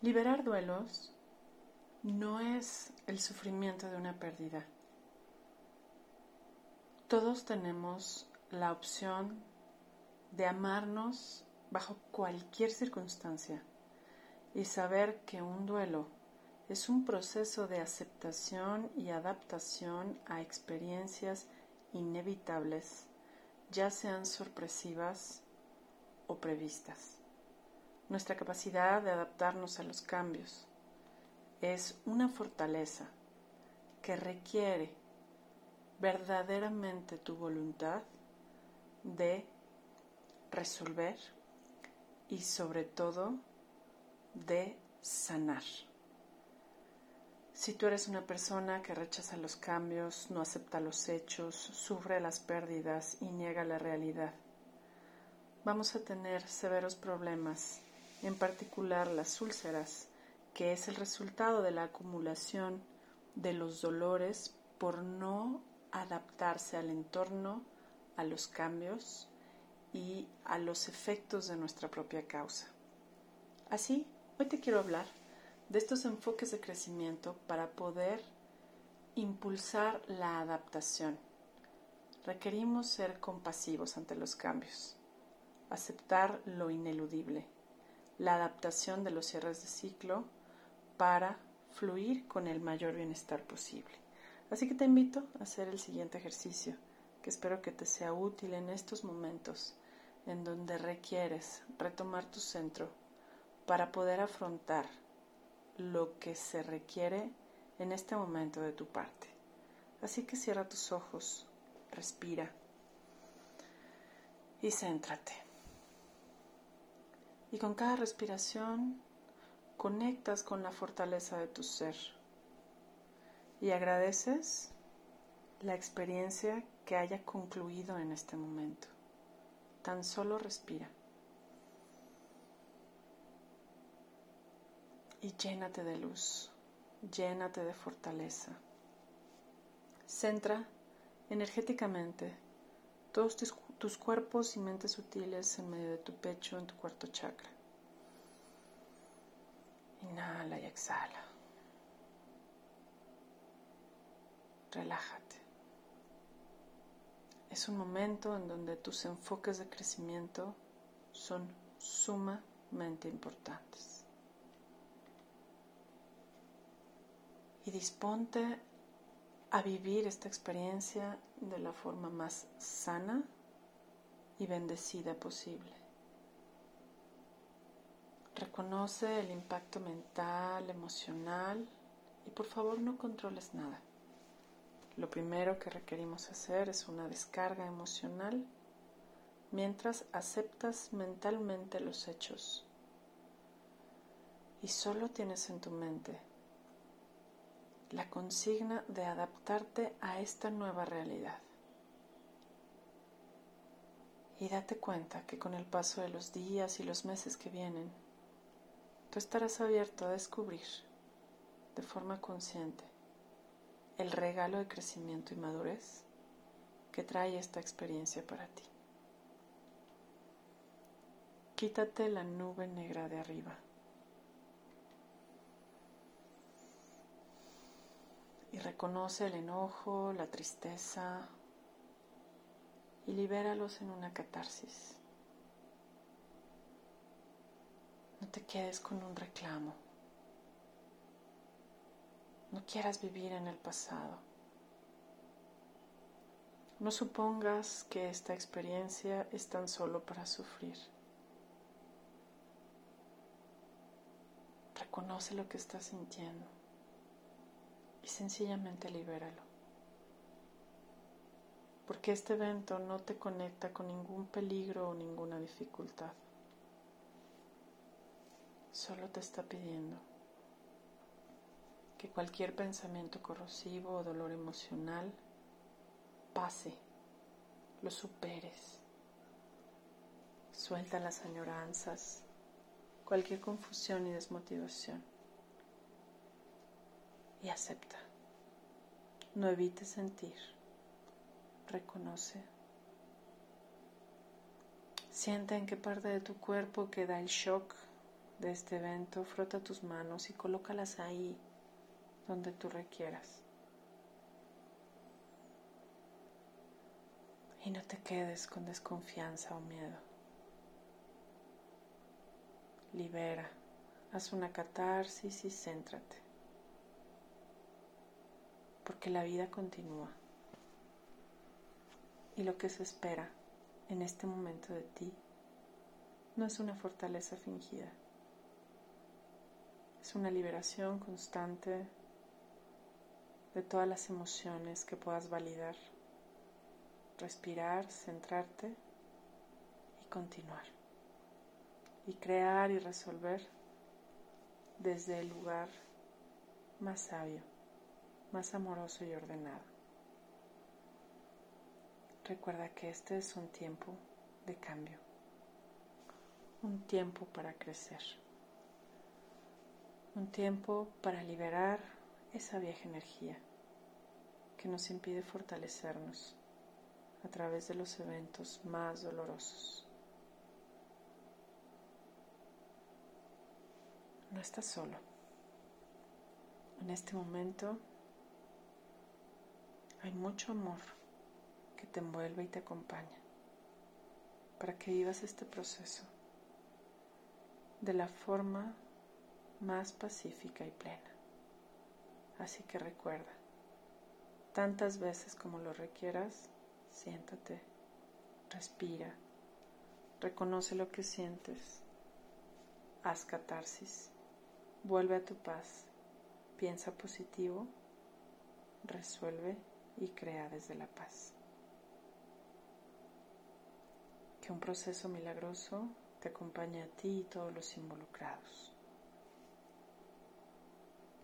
Liberar duelos no es el sufrimiento de una pérdida. Todos tenemos la opción de amarnos bajo cualquier circunstancia y saber que un duelo es un proceso de aceptación y adaptación a experiencias inevitables, ya sean sorpresivas o previstas. Nuestra capacidad de adaptarnos a los cambios es una fortaleza que requiere verdaderamente tu voluntad de resolver y sobre todo de sanar. Si tú eres una persona que rechaza los cambios, no acepta los hechos, sufre las pérdidas y niega la realidad, vamos a tener severos problemas, en particular las úlceras, que es el resultado de la acumulación de los dolores por no adaptarse al entorno, a los cambios y a los efectos de nuestra propia causa. Así, hoy te quiero hablar de estos enfoques de crecimiento para poder impulsar la adaptación. Requerimos ser compasivos ante los cambios, aceptar lo ineludible, la adaptación de los cierres de ciclo para fluir con el mayor bienestar posible. Así que te invito a hacer el siguiente ejercicio, que espero que te sea útil en estos momentos en donde requieres retomar tu centro para poder afrontar lo que se requiere en este momento de tu parte. Así que cierra tus ojos, respira y céntrate. Y con cada respiración conectas con la fortaleza de tu ser y agradeces la experiencia que haya concluido en este momento. Tan solo respira. y llénate de luz, llénate de fortaleza. Centra energéticamente todos tus, cuerpos y mentes sutiles en medio de tu pecho, en tu cuarto chakra. Inhala y exhala. Relájate. Es un momento en donde tus enfoques de crecimiento son sumamente importantes. y disponte a vivir esta experiencia de la forma más sana y bendecida posible. Reconoce el impacto mental, emocional y por favor no controles nada. Lo primero que requerimos hacer es una descarga emocional mientras aceptas mentalmente los hechos y solo tienes en tu mente la consigna de adaptarte a esta nueva realidad. Y date cuenta que con el paso de los días y los meses que vienen, tú estarás abierto a descubrir de forma consciente el regalo de crecimiento y madurez que trae esta experiencia para ti. Quítate la nube negra de arriba y reconoce el enojo, la tristeza y libéralos en una catarsis. No te quedes con un reclamo. No quieras vivir en el pasado. No supongas que esta experiencia es tan solo para sufrir. Reconoce lo que estás sintiendo y sencillamente libéralo. Porque este evento no te conecta con ningún peligro o ninguna dificultad. Solo te está pidiendo que cualquier pensamiento corrosivo o dolor emocional pase, lo superes. Suelta las añoranzas, cualquier confusión y desmotivación y acepta. No evites sentir, reconoce. Siente en qué parte de tu cuerpo queda el shock, de este evento, frota tus manos y colócalas ahí donde tú requieras. Y no te quedes con desconfianza o miedo. Libera, haz una catarsis y céntrate. Porque la vida continúa. Y lo que se espera en este momento de ti no es una fortaleza fingida. Es una liberación constante de todas las emociones que puedas validar respirar, centrarte y continuar. Y crear y resolver desde el lugar más sabio, más amoroso y ordenado. Recuerda que este es un tiempo de cambio, un tiempo para crecer, un tiempo para liberar esa vieja energía que nos impide fortalecernos a través de los eventos más dolorosos. No estás solo. En este momento hay mucho amor que te envuelve y te acompaña para que vivas este proceso de la forma más pacífica y plena. Así que recuerda, tantas veces como lo requieras, Siéntate, respira, reconoce lo que sientes, haz catarsis, vuelve a tu paz, piensa positivo, resuelve y crea desde la paz. Que un proceso milagroso te acompañe a ti y todos los involucrados.